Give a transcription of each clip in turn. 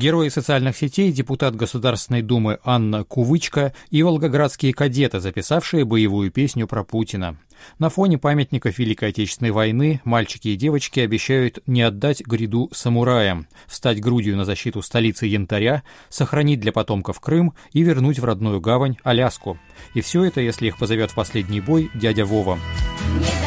Герои социальных сетей, депутат Государственной Думы Анна Кувычка и волгоградские кадеты, записавшие боевую песню про Путина. На фоне памятников Великой Отечественной войны мальчики и девочки обещают не отдать гряду самураям, встать грудью на защиту столицы Янтаря, сохранить для потомков Крым и вернуть в родную гавань Аляску. И все это, если их позовет в последний бой дядя Вова. Не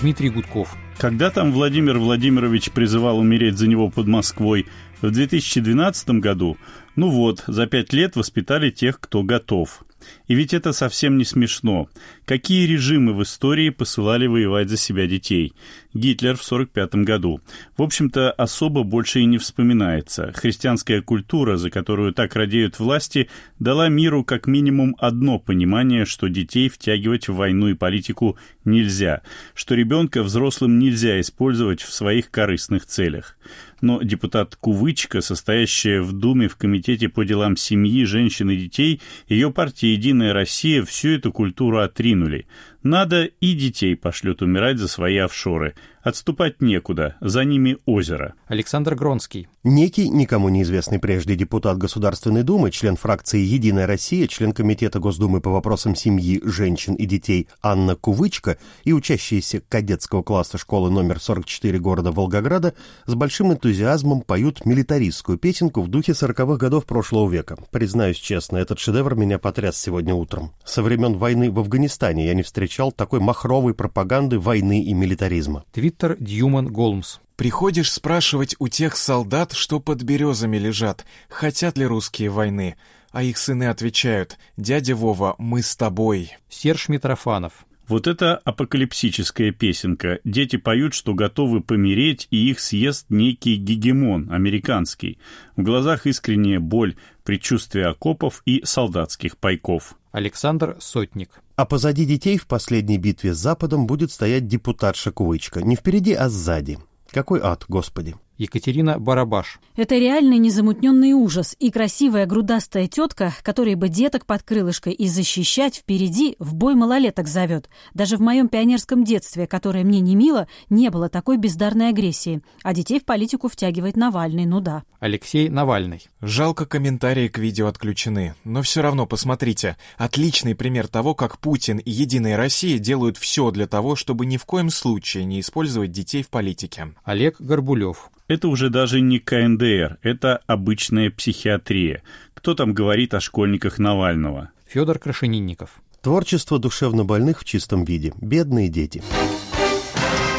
Дмитрий Гудков. Когда там Владимир Владимирович призывал умереть за него под Москвой в 2012 году, ну вот, за пять лет воспитали тех, кто готов. И ведь это совсем не смешно. Какие режимы в истории посылали воевать за себя детей? Гитлер в 1945 году. В общем-то, особо больше и не вспоминается. Христианская культура, за которую так радеют власти, дала миру как минимум одно понимание, что детей втягивать в войну и политику нельзя, что ребенка взрослым нельзя использовать в своих корыстных целях но депутат Кувычка, состоящая в Думе в Комитете по делам семьи, женщин и детей, ее партия «Единая Россия» всю эту культуру отринули. Надо и детей пошлют умирать за свои офшоры. Отступать некуда, за ними озеро. Александр Гронский. Некий, никому неизвестный прежде депутат Государственной Думы, член фракции «Единая Россия», член Комитета Госдумы по вопросам семьи, женщин и детей Анна Кувычка и учащиеся кадетского класса школы номер 44 города Волгограда с большим энтузиазмом поют милитаристскую песенку в духе 40-х годов прошлого века. Признаюсь честно, этот шедевр меня потряс сегодня утром. Со времен войны в Афганистане я не встречал такой махровой пропаганды войны и милитаризма. Твиттер Дьюман Голмс. Приходишь спрашивать у тех солдат, что под березами лежат, хотят ли русские войны, а их сыны отвечают «Дядя Вова, мы с тобой». Серж Митрофанов. Вот это апокалипсическая песенка. Дети поют, что готовы помереть, и их съест некий гегемон, американский. В глазах искренняя боль, предчувствие окопов и солдатских пайков. Александр Сотник. А позади детей в последней битве с Западом будет стоять депутат Шакувычка. Не впереди, а сзади. Какой ад, господи. Екатерина Барабаш. Это реальный незамутненный ужас и красивая грудастая тетка, которая бы деток под крылышкой и защищать впереди в бой малолеток зовет. Даже в моем пионерском детстве, которое мне не мило, не было такой бездарной агрессии. А детей в политику втягивает Навальный, ну да. Алексей Навальный. Жалко, комментарии к видео отключены. Но все равно посмотрите. Отличный пример того, как Путин и Единая Россия делают все для того, чтобы ни в коем случае не использовать детей в политике. Олег Горбулев. Это уже даже не КНДР, это обычная психиатрия. Кто там говорит о школьниках Навального? Федор Крашенинников. Творчество душевнобольных в чистом виде. Бедные дети.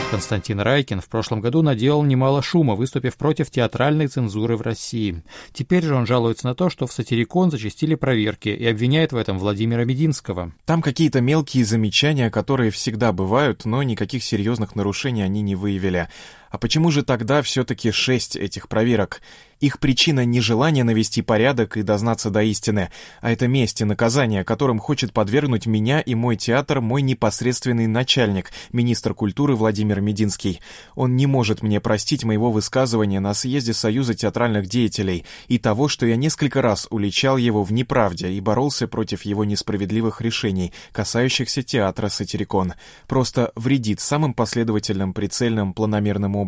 Константин Райкин в прошлом году наделал немало шума, выступив против театральной цензуры в России. Теперь же он жалуется на то, что в сатирикон зачастили проверки и обвиняет в этом Владимира Мединского. Там какие-то мелкие замечания, которые всегда бывают, но никаких серьезных нарушений они не выявили. А почему же тогда все-таки шесть этих проверок? Их причина не желание навести порядок и дознаться до истины, а это месть и наказание, которым хочет подвергнуть меня и мой театр мой непосредственный начальник, министр культуры Владимир Мединский. Он не может мне простить моего высказывания на съезде Союза театральных деятелей и того, что я несколько раз уличал его в неправде и боролся против его несправедливых решений, касающихся театра «Сатирикон». Просто вредит самым последовательным, прицельным, планомерным образом.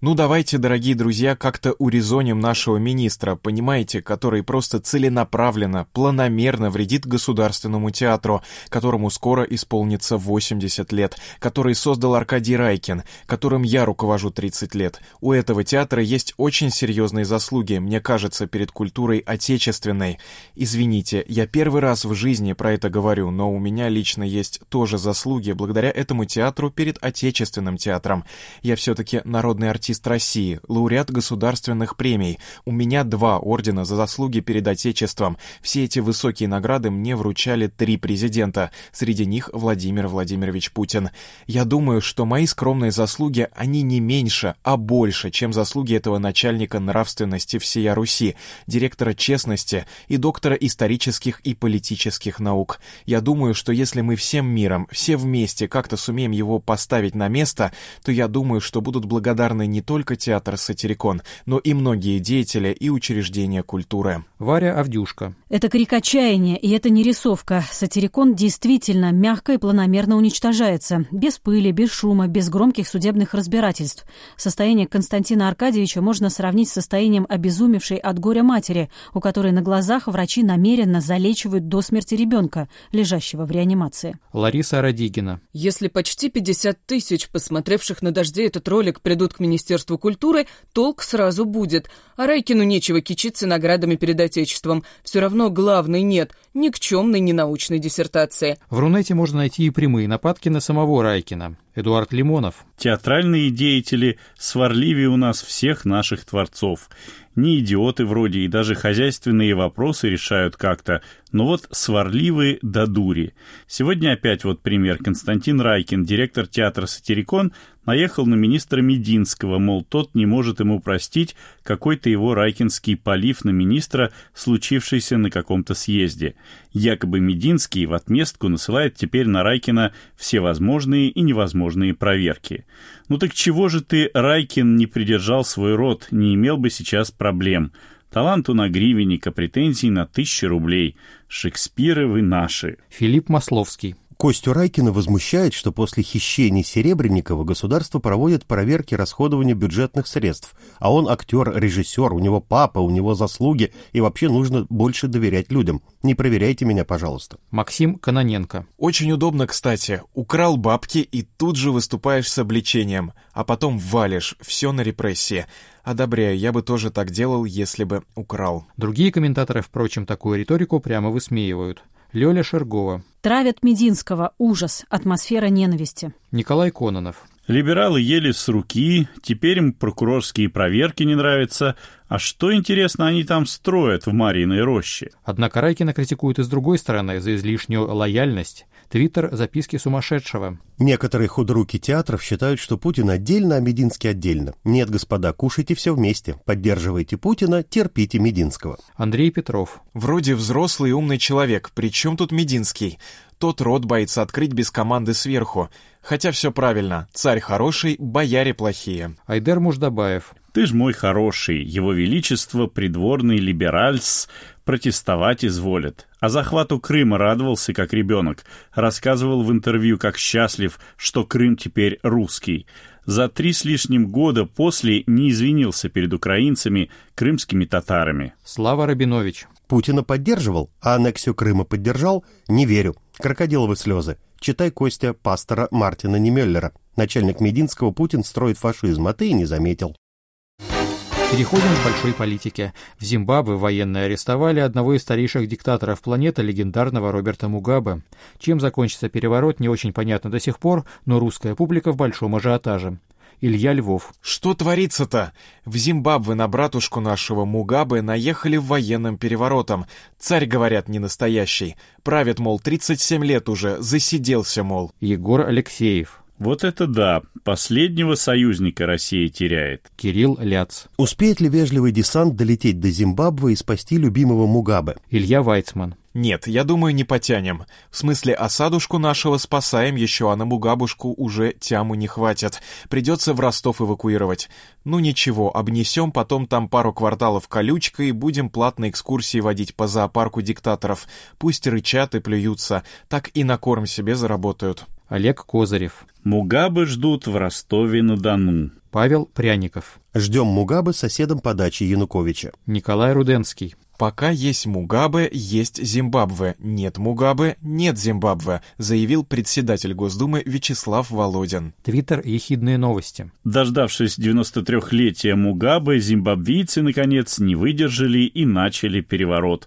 Ну давайте, дорогие друзья, как-то урезоним нашего министра, понимаете, который просто целенаправленно, планомерно вредит государственному театру, которому скоро исполнится 80 лет, который создал Аркадий Райкин, которым я руковожу 30 лет. У этого театра есть очень серьезные заслуги, мне кажется, перед культурой отечественной. Извините, я первый раз в жизни про это говорю, но у меня лично есть тоже заслуги благодаря этому театру перед отечественным театром. Я все-таки народный артист России, лауреат государственных премий. У меня два ордена за заслуги перед отечеством. Все эти высокие награды мне вручали три президента, среди них Владимир Владимирович Путин. Я думаю, что мои скромные заслуги, они не меньше, а больше, чем заслуги этого начальника нравственности всея Руси, директора честности и доктора исторических и политических наук. Я думаю, что если мы всем миром, все вместе как-то сумеем его поставить на место, то я думаю, что будут благодарны не только театр «Сатирикон», но и многие деятели и учреждения культуры. Варя Авдюшка. Это крик отчаяния, и это не рисовка. Сатирикон действительно мягко и планомерно уничтожается. Без пыли, без шума, без громких судебных разбирательств. Состояние Константина Аркадьевича можно сравнить с состоянием обезумевшей от горя матери, у которой на глазах врачи намеренно залечивают до смерти ребенка, лежащего в реанимации. Лариса Радигина. Если почти 50 тысяч посмотревших на дожде этот ролик придут к Министерству культуры, толк сразу будет. А Райкину нечего кичиться наградами перед Отечеством. Все равно главной нет, никчемной ненаучной диссертации. В Рунете можно найти и прямые нападки на самого Райкина. Эдуард Лимонов. Театральные деятели сварливее у нас всех наших творцов. Не идиоты вроде и даже хозяйственные вопросы решают как-то, но вот сварливые до дури. Сегодня опять вот пример. Константин Райкин, директор театра «Сатирикон», наехал на министра Мединского, мол, тот не может ему простить какой-то его райкинский полив на министра, случившийся на каком-то съезде. Якобы Мединский в отместку насылает теперь на Райкина все возможные и невозможные проверки. Ну так чего же ты, Райкин, не придержал свой род, не имел бы сейчас проблем? Таланту на гривенника, претензий на тысячи рублей. Шекспиры вы наши. Филипп Масловский. Костю Райкина возмущает, что после хищений Серебренникова государство проводит проверки расходования бюджетных средств, а он актер, режиссер, у него папа, у него заслуги, и вообще нужно больше доверять людям. Не проверяйте меня, пожалуйста. Максим Каноненко. Очень удобно, кстати. Украл бабки и тут же выступаешь с обличением, а потом валишь, все на репрессии. Одобряю, я бы тоже так делал, если бы украл. Другие комментаторы, впрочем, такую риторику прямо высмеивают. Лёля Шергова. Травят Мединского. Ужас. Атмосфера ненависти. Николай Кононов. Либералы ели с руки, теперь им прокурорские проверки не нравятся. А что, интересно, они там строят в Марьиной роще? Однако Райкина критикуют и с другой стороны за излишнюю лояльность. Твиттер «Записки сумасшедшего». Некоторые худруки театров считают, что Путин отдельно, а Мединский отдельно. Нет, господа, кушайте все вместе. Поддерживайте Путина, терпите Мединского. Андрей Петров. Вроде взрослый и умный человек, при чем тут Мединский? Тот рот боится открыть без команды сверху. Хотя все правильно, царь хороший, бояре плохие. Айдер Муждабаев. Ты ж мой хороший, его величество, придворный либеральс, протестовать изволит. А захвату Крыма радовался, как ребенок. Рассказывал в интервью, как счастлив, что Крым теперь русский. За три с лишним года после не извинился перед украинцами, крымскими татарами. Слава Рабинович. Путина поддерживал, а аннексию Крыма поддержал? Не верю. Крокодиловы слезы. Читай Костя пастора Мартина Немеллера. Начальник Мединского Путин строит фашизм, а ты и не заметил. Переходим к большой политике. В Зимбабве военные арестовали одного из старейших диктаторов планеты, легендарного Роберта Мугабе. Чем закончится переворот, не очень понятно до сих пор, но русская публика в большом ажиотаже. Илья Львов. Что творится-то? В Зимбабве на братушку нашего Мугабе наехали военным переворотом. Царь, говорят, не настоящий. Правит, мол, 37 лет уже, засиделся, мол. Егор Алексеев. Вот это да, последнего союзника Россия теряет. Кирилл Ляц. Успеет ли вежливый десант долететь до Зимбабве и спасти любимого Мугабе? Илья Вайцман. Нет, я думаю, не потянем. В смысле, осадушку нашего спасаем еще, а на Мугабушку уже тяму не хватит. Придется в Ростов эвакуировать. Ну ничего, обнесем потом там пару кварталов колючкой и будем платные экскурсии водить по зоопарку диктаторов. Пусть рычат и плюются, так и на корм себе заработают. Олег Козырев, Мугабы ждут в Ростове-на-Дону. Павел Пряников, Ждем Мугабы соседом по даче Януковича. Николай Руденский, «Пока есть Мугабе, есть Зимбабве. Нет Мугабе, нет Зимбабве», заявил председатель Госдумы Вячеслав Володин. Твиттер «Ехидные новости». Дождавшись 93-летия Мугабе, зимбабвийцы, наконец, не выдержали и начали переворот.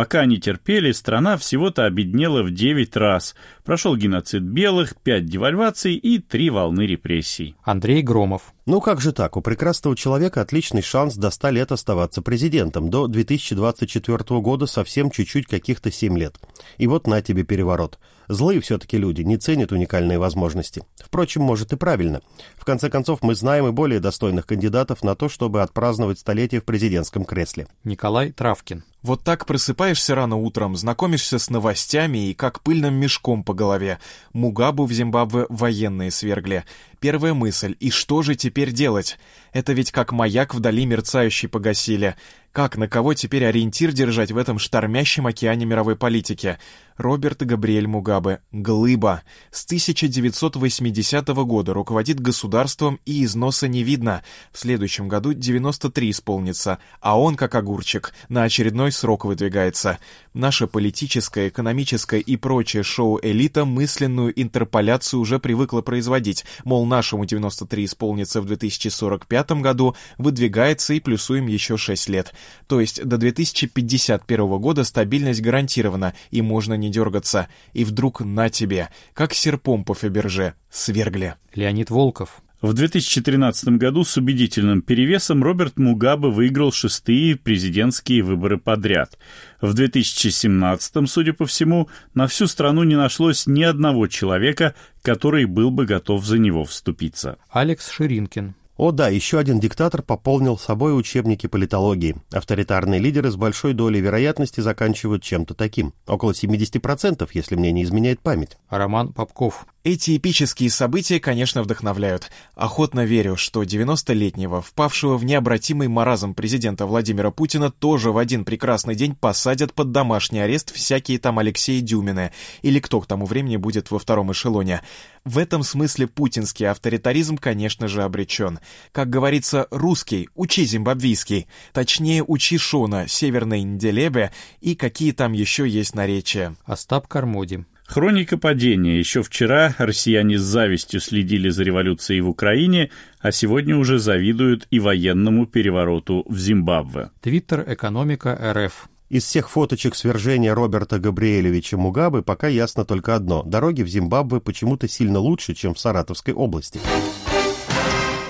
Пока они терпели, страна всего-то обеднела в 9 раз. Прошел геноцид белых, 5 девальваций и 3 волны репрессий. Андрей Громов, Ну как же так? У прекрасного человека отличный шанс до 100 лет оставаться президентом. До 2024 года совсем чуть-чуть каких-то 7 лет. И вот на тебе переворот. Злые все-таки люди, не ценят уникальные возможности. Впрочем, может и правильно. В конце концов, мы знаем и более достойных кандидатов на то, чтобы отпраздновать столетие в президентском кресле. Николай Травкин, Вот так просыпаешься рано утром, знакомишься с новостями и как пыльным мешком по голове. Мугабу в Зимбабве военные свергли. Первая мысль – и что же теперь делать? Это ведь как маяк вдали мерцающий погасили. Как, на кого теперь ориентир держать в этом штормящем океане мировой политики? Роберт Габриэль Мугабе. Глыба. С 1980 года руководит государством и износа не видно. В следующем году 93 исполнится, а он, как огурчик, на очередной срок выдвигается. Наша политическая, экономическая и прочее шоу-элита мысленную интерполяцию уже привыкла производить. Мол, нашему 93 исполнится в 2045 году, выдвигается и плюсуем еще 6 лет. То есть до 2051 года стабильность гарантирована, и можно не дергаться. И вдруг на тебе, как серпом по Фаберже, свергли. Леонид Волков, В 2013 году с убедительным перевесом Роберт Мугабе выиграл шестые президентские выборы подряд. В 2017, судя по всему, на всю страну не нашлось ни одного человека, который был бы готов за него вступиться. Алекс Ширинкин, О да, еще один диктатор пополнил собой учебники политологии. Авторитарные лидеры с большой долей вероятности заканчивают чем-то таким. Около 70%, если мне не изменяет память. Роман Попков, Эти эпические события, конечно, вдохновляют. Охотно верю, что 90-летнего, впавшего в необратимый маразм президента Владимира Путина тоже в один прекрасный день посадят под домашний арест всякие там Алексеи Дюмины, или кто к тому времени будет во втором эшелоне. В этом смысле путинский авторитаризм, конечно же, обречен. Как говорится, русский, учи зимбабвийский. Точнее, учи Шона, Северной Нделебе и какие там еще есть наречия. Остап Кармоди, Хроника падения. Еще вчера россияне с завистью следили за революцией в Украине, а сегодня уже завидуют и военному перевороту в Зимбабве. Твиттер «Экономика РФ», Из всех фоточек свержения Роберта Габриэлевича Мугабы пока ясно только одно. Дороги в Зимбабве почему-то сильно лучше, чем в Саратовской области.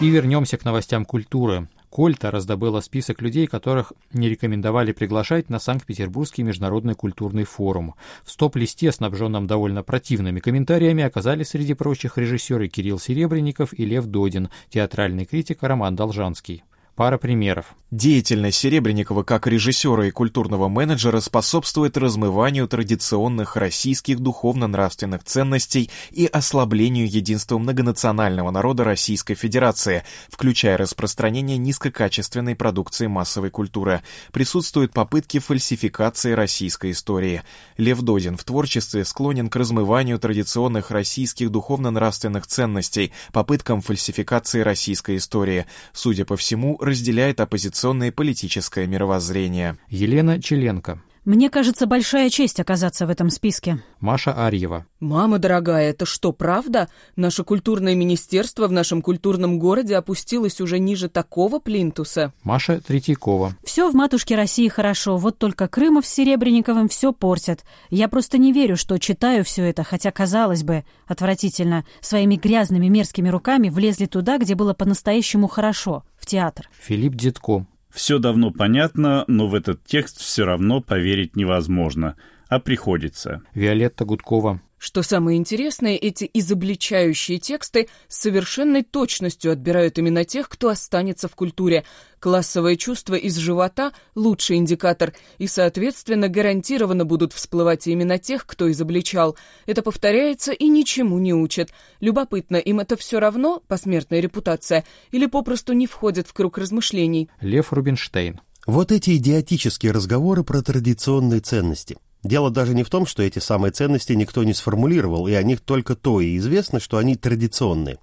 И вернемся к новостям культуры. Кольта раздобыла список людей, которых не рекомендовали приглашать на Санкт-Петербургский международный культурный форум. В стоп-листе, снабженном довольно противными комментариями, оказались среди прочих режиссеры Кирилл Серебренников и Лев Додин, театральный критик Роман Должанский. Пара примеров. Деятельность Серебренникова как режиссера и культурного менеджера способствует размыванию традиционных российских духовно-нравственных ценностей и ослаблению единства многонационального народа Российской Федерации, включая распространение низкокачественной продукции массовой культуры. Присутствуют попытки фальсификации российской истории. Лев Додин в творчестве склонен к размыванию традиционных российских духовно-нравственных ценностей, попыткам фальсификации российской истории. Судя по всему, разделяет оппозиционное политическое мировоззрение. Елена Челенко, Мне кажется, большая честь оказаться в этом списке. Маша Арьева, Мама дорогая, это что, правда? Наше культурное министерство в нашем культурном городе опустилось уже ниже такого плинтуса. Маша Третьякова, Все в матушке России хорошо, вот только Крымов с Серебренниковым все портят. Я просто не верю, что читаю все это, хотя, казалось бы, отвратительно, своими грязными мерзкими руками влезли туда, где было по-настоящему хорошо, в театр. Филипп Дедко, Все давно понятно, но в этот текст все равно поверить невозможно, а приходится. Виолетта Гудкова, Что самое интересное, эти изобличающие тексты с совершенной точностью отбирают именно тех, кто останется в культуре. Классовое чувство из живота – лучший индикатор, и, соответственно, гарантированно будут всплывать именно тех, кто изобличал. Это повторяется и ничему не учит. Любопытно, им это все равно, посмертная репутация, или попросту не входит в круг размышлений? Лев Рубинштейн, Вот эти идиотические разговоры про традиционные ценности. Дело даже не в том, что эти самые ценности никто не сформулировал, и о них только то и известно, что они традиционные.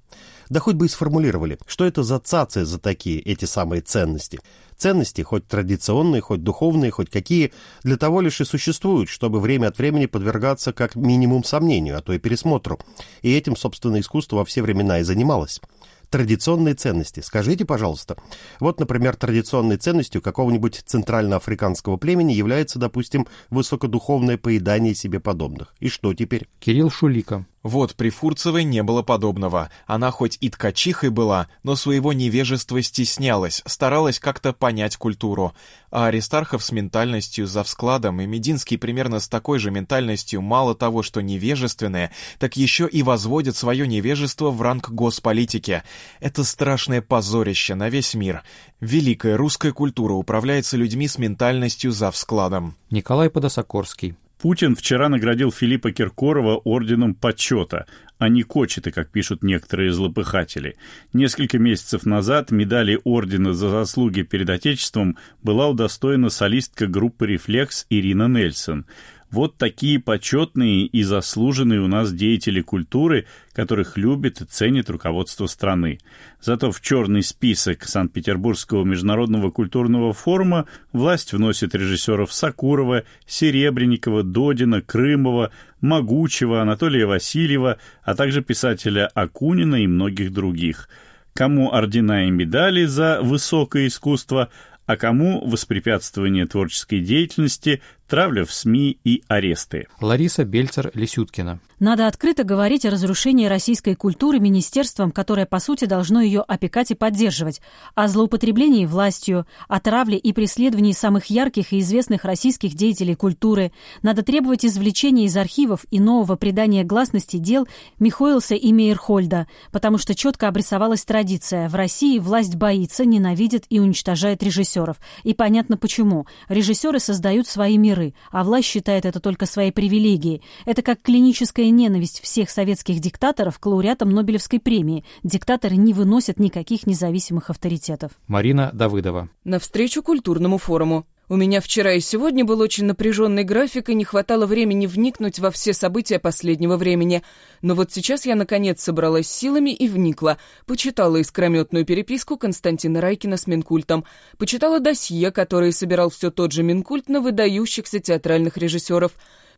Да хоть бы и сформулировали, что это за цацы за такие, эти самые ценности. Ценности, хоть традиционные, хоть духовные, хоть какие, для того лишь и существуют, чтобы время от времени подвергаться как минимум сомнению, а то и пересмотру. И этим, собственно, искусство во все времена и занималось традиционные ценности. Скажите, пожалуйста. Вот, например, традиционной ценностью какого-нибудь центральноафриканского племени является, допустим, высокодуховное поедание себе подобных. И что теперь? Кирилл Шулика. Вот при Фурцевой не было подобного. Она хоть и ткачихой была, но своего невежества стеснялась, старалась как-то понять культуру. А Аристархов с ментальностью за вскладом и Мединский примерно с такой же ментальностью мало того, что невежественные, так еще и возводят свое невежество в ранг госполитики. Это страшное позорище на весь мир. Великая русская культура управляется людьми с ментальностью за вскладом. Николай Подосокорский. Путин вчера наградил Филиппа Киркорова орденом почета, а не кочеты, как пишут некоторые злопыхатели. Несколько месяцев назад медали ордена за заслуги перед Отечеством была удостоена солистка группы «Рефлекс» Ирина Нельсон – вот такие почетные и заслуженные у нас деятели культуры, которых любит и ценит руководство страны. Зато в черный список Санкт-Петербургского международного культурного форума власть вносит режиссеров Сакурова, Серебренникова, Додина, Крымова, Могучего, Анатолия Васильева, а также писателя Акунина и многих других. Кому ордена и медали за высокое искусство, а кому воспрепятствование творческой деятельности, травля в СМИ и аресты. Лариса Бельцер-Лисюткина. Надо открыто говорить о разрушении российской культуры министерством, которое, по сути, должно ее опекать и поддерживать, о злоупотреблении властью, о травле и преследовании самых ярких и известных российских деятелей культуры. Надо требовать извлечения из архивов и нового придания гласности дел Михоэлса и Мейерхольда, потому что четко обрисовалась традиция. В России власть боится, ненавидит и уничтожает режиссеров. И понятно почему. Режиссеры создают свои миры, а власть считает это только своей привилегией. Это как клиническая ненависть всех советских диктаторов к лауреатам Нобелевской премии. Диктаторы не выносят никаких независимых авторитетов. Марина Давыдова. Навстречу культурному форуму. У меня вчера и сегодня был очень напряженный график, и не хватало времени вникнуть во все события последнего времени. Но вот сейчас я, наконец, собралась силами и вникла. Почитала искрометную переписку Константина Райкина с Минкультом. Почитала досье, которое собирал все тот же Минкульт на выдающихся театральных режиссеров.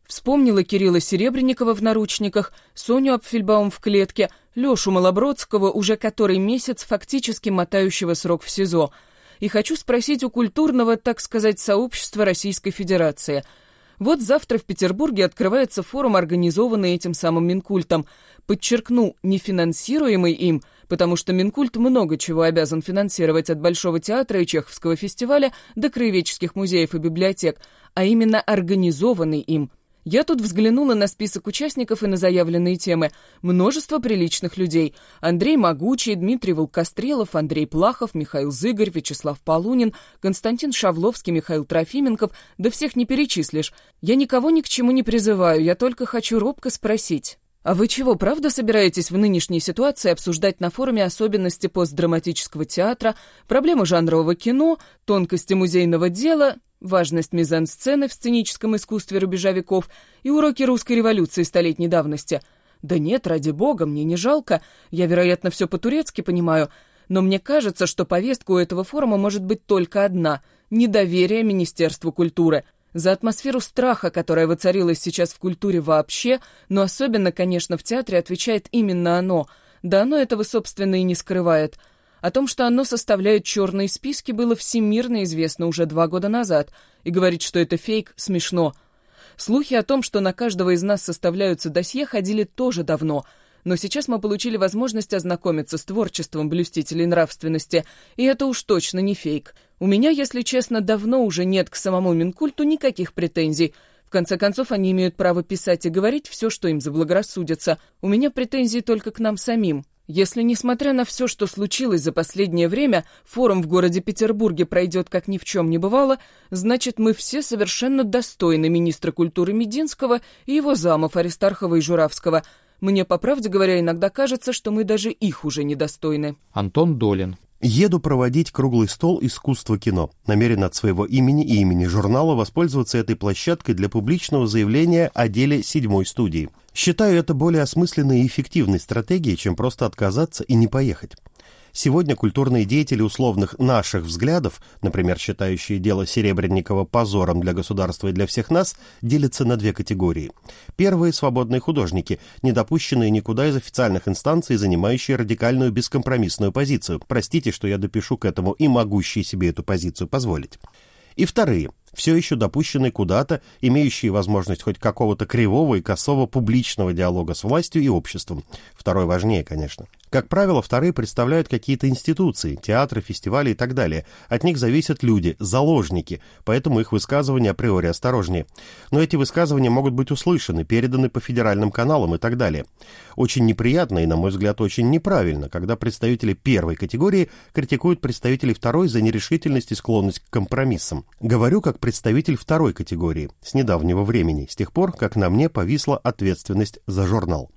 Вспомнила Кирилла Серебренникова в наручниках, Соню Апфельбаум в клетке, Лешу Малобродского, уже который месяц фактически мотающего срок в СИЗО — и хочу спросить у культурного, так сказать, сообщества Российской Федерации. Вот завтра в Петербурге открывается форум, организованный этим самым Минкультом. Подчеркну, не финансируемый им, потому что Минкульт много чего обязан финансировать от Большого театра и Чеховского фестиваля до краеведческих музеев и библиотек, а именно организованный им – я тут взглянула на список участников и на заявленные темы. Множество приличных людей. Андрей Могучий, Дмитрий Волкострелов, Андрей Плахов, Михаил Зыгорь, Вячеслав Полунин, Константин Шавловский, Михаил Трофименков. Да всех не перечислишь. Я никого ни к чему не призываю, я только хочу робко спросить. А вы чего, правда собираетесь в нынешней ситуации обсуждать на форуме особенности постдраматического театра, проблемы жанрового кино, тонкости музейного дела важность мизансцены в сценическом искусстве рубежа веков и уроки русской революции столетней давности. Да нет, ради бога, мне не жалко, я, вероятно, все по-турецки понимаю, но мне кажется, что повестка у этого форума может быть только одна — недоверие Министерству культуры. За атмосферу страха, которая воцарилась сейчас в культуре вообще, но особенно, конечно, в театре, отвечает именно оно. Да оно этого, собственно, и не скрывает — о том, что оно составляет черные списки, было всемирно известно уже два года назад, и говорить, что это фейк, смешно. Слухи о том, что на каждого из нас составляются досье, ходили тоже давно, но сейчас мы получили возможность ознакомиться с творчеством блюстителей нравственности, и это уж точно не фейк. У меня, если честно, давно уже нет к самому Минкульту никаких претензий. В конце концов, они имеют право писать и говорить все, что им заблагорассудится. У меня претензии только к нам самим. Если, несмотря на все, что случилось за последнее время, форум в городе Петербурге пройдет как ни в чем не бывало, значит, мы все совершенно достойны министра культуры Мединского и его замов Аристархова и Журавского. Мне, по правде говоря, иногда кажется, что мы даже их уже недостойны. Антон Долин. Еду проводить круглый стол искусства кино. Намерен от своего имени и имени журнала воспользоваться этой площадкой для публичного заявления о деле седьмой студии. Считаю это более осмысленной и эффективной стратегией, чем просто отказаться и не поехать. Сегодня культурные деятели условных наших взглядов, например, считающие дело Серебренникова позором для государства и для всех нас, делятся на две категории. Первые – свободные художники, не допущенные никуда из официальных инстанций, занимающие радикальную бескомпромиссную позицию. Простите, что я допишу к этому и могущие себе эту позицию позволить. И вторые – все еще допущенные куда-то, имеющие возможность хоть какого-то кривого и косого публичного диалога с властью и обществом. Второй важнее, конечно. Как правило, вторые представляют какие-то институции, театры, фестивали и так далее. От них зависят люди, заложники, поэтому их высказывания априори осторожнее. Но эти высказывания могут быть услышаны, переданы по федеральным каналам и так далее. Очень неприятно и, на мой взгляд, очень неправильно, когда представители первой категории критикуют представителей второй за нерешительность и склонность к компромиссам. Говорю как представитель второй категории, с недавнего времени, с тех пор, как на мне повисла ответственность за журнал.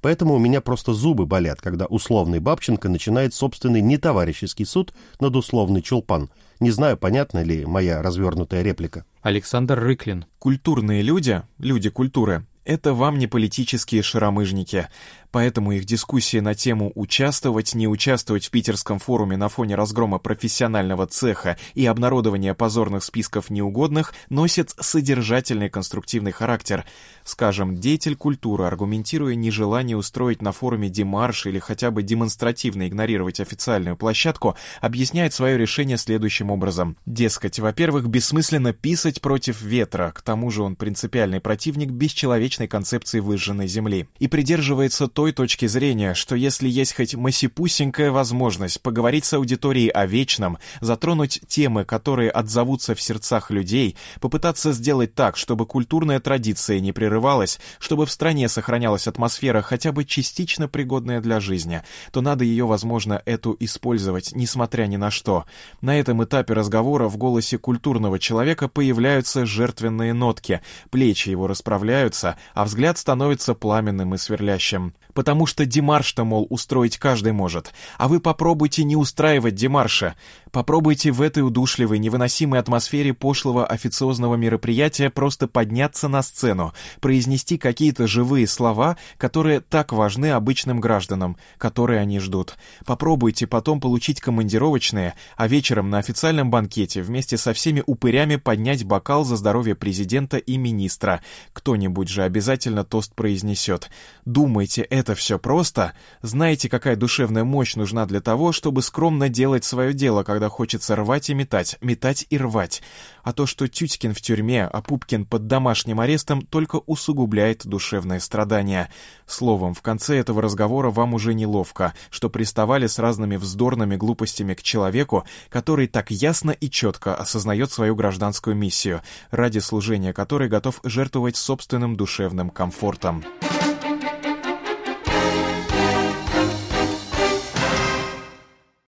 Поэтому у меня просто зубы болят, когда условный Бабченко начинает собственный нетоварищеский суд над условный Чулпан. Не знаю, понятна ли моя развернутая реплика. Александр Рыклин. Культурные люди, люди культуры, это вам не политические шаромыжники. Поэтому их дискуссии на тему «участвовать, не участвовать в питерском форуме на фоне разгрома профессионального цеха и обнародования позорных списков неугодных» носят содержательный конструктивный характер. Скажем, деятель культуры, аргументируя нежелание устроить на форуме демарш или хотя бы демонстративно игнорировать официальную площадку, объясняет свое решение следующим образом. Дескать, во-первых, бессмысленно писать против ветра, к тому же он принципиальный противник бесчеловечной концепции выжженной земли, и придерживается той точки зрения, что если есть хоть масипусенькая возможность поговорить с аудиторией о вечном, затронуть темы, которые отзовутся в сердцах людей, попытаться сделать так, чтобы культурная традиция не прерывалась, чтобы в стране сохранялась атмосфера хотя бы частично пригодная для жизни, то надо ее, возможно, эту использовать, несмотря ни на что. На этом этапе разговора в голосе культурного человека появляются жертвенные нотки, плечи его расправляются, а взгляд становится пламенным и сверлящим. Потому что демарш-то, мол, устроить каждый может. А вы попробуйте не устраивать демарша. Попробуйте в этой удушливой, невыносимой атмосфере пошлого официозного мероприятия просто подняться на сцену, произнести какие-то живые слова, которые так важны обычным гражданам, которые они ждут. Попробуйте потом получить командировочные, а вечером на официальном банкете вместе со всеми упырями поднять бокал за здоровье президента и министра. Кто-нибудь же обязательно тост произнесет. Думайте, это все просто? Знаете, какая душевная мощь нужна для того, чтобы скромно делать свое дело, когда хочется рвать и метать, метать и рвать? А то, что Тютькин в тюрьме, а Пупкин под домашним арестом, только усугубляет душевное страдание. Словом, в конце этого разговора вам уже неловко, что приставали с разными вздорными глупостями к человеку, который так ясно и четко осознает свою гражданскую миссию, ради служения которой готов жертвовать собственным душевным комфортом.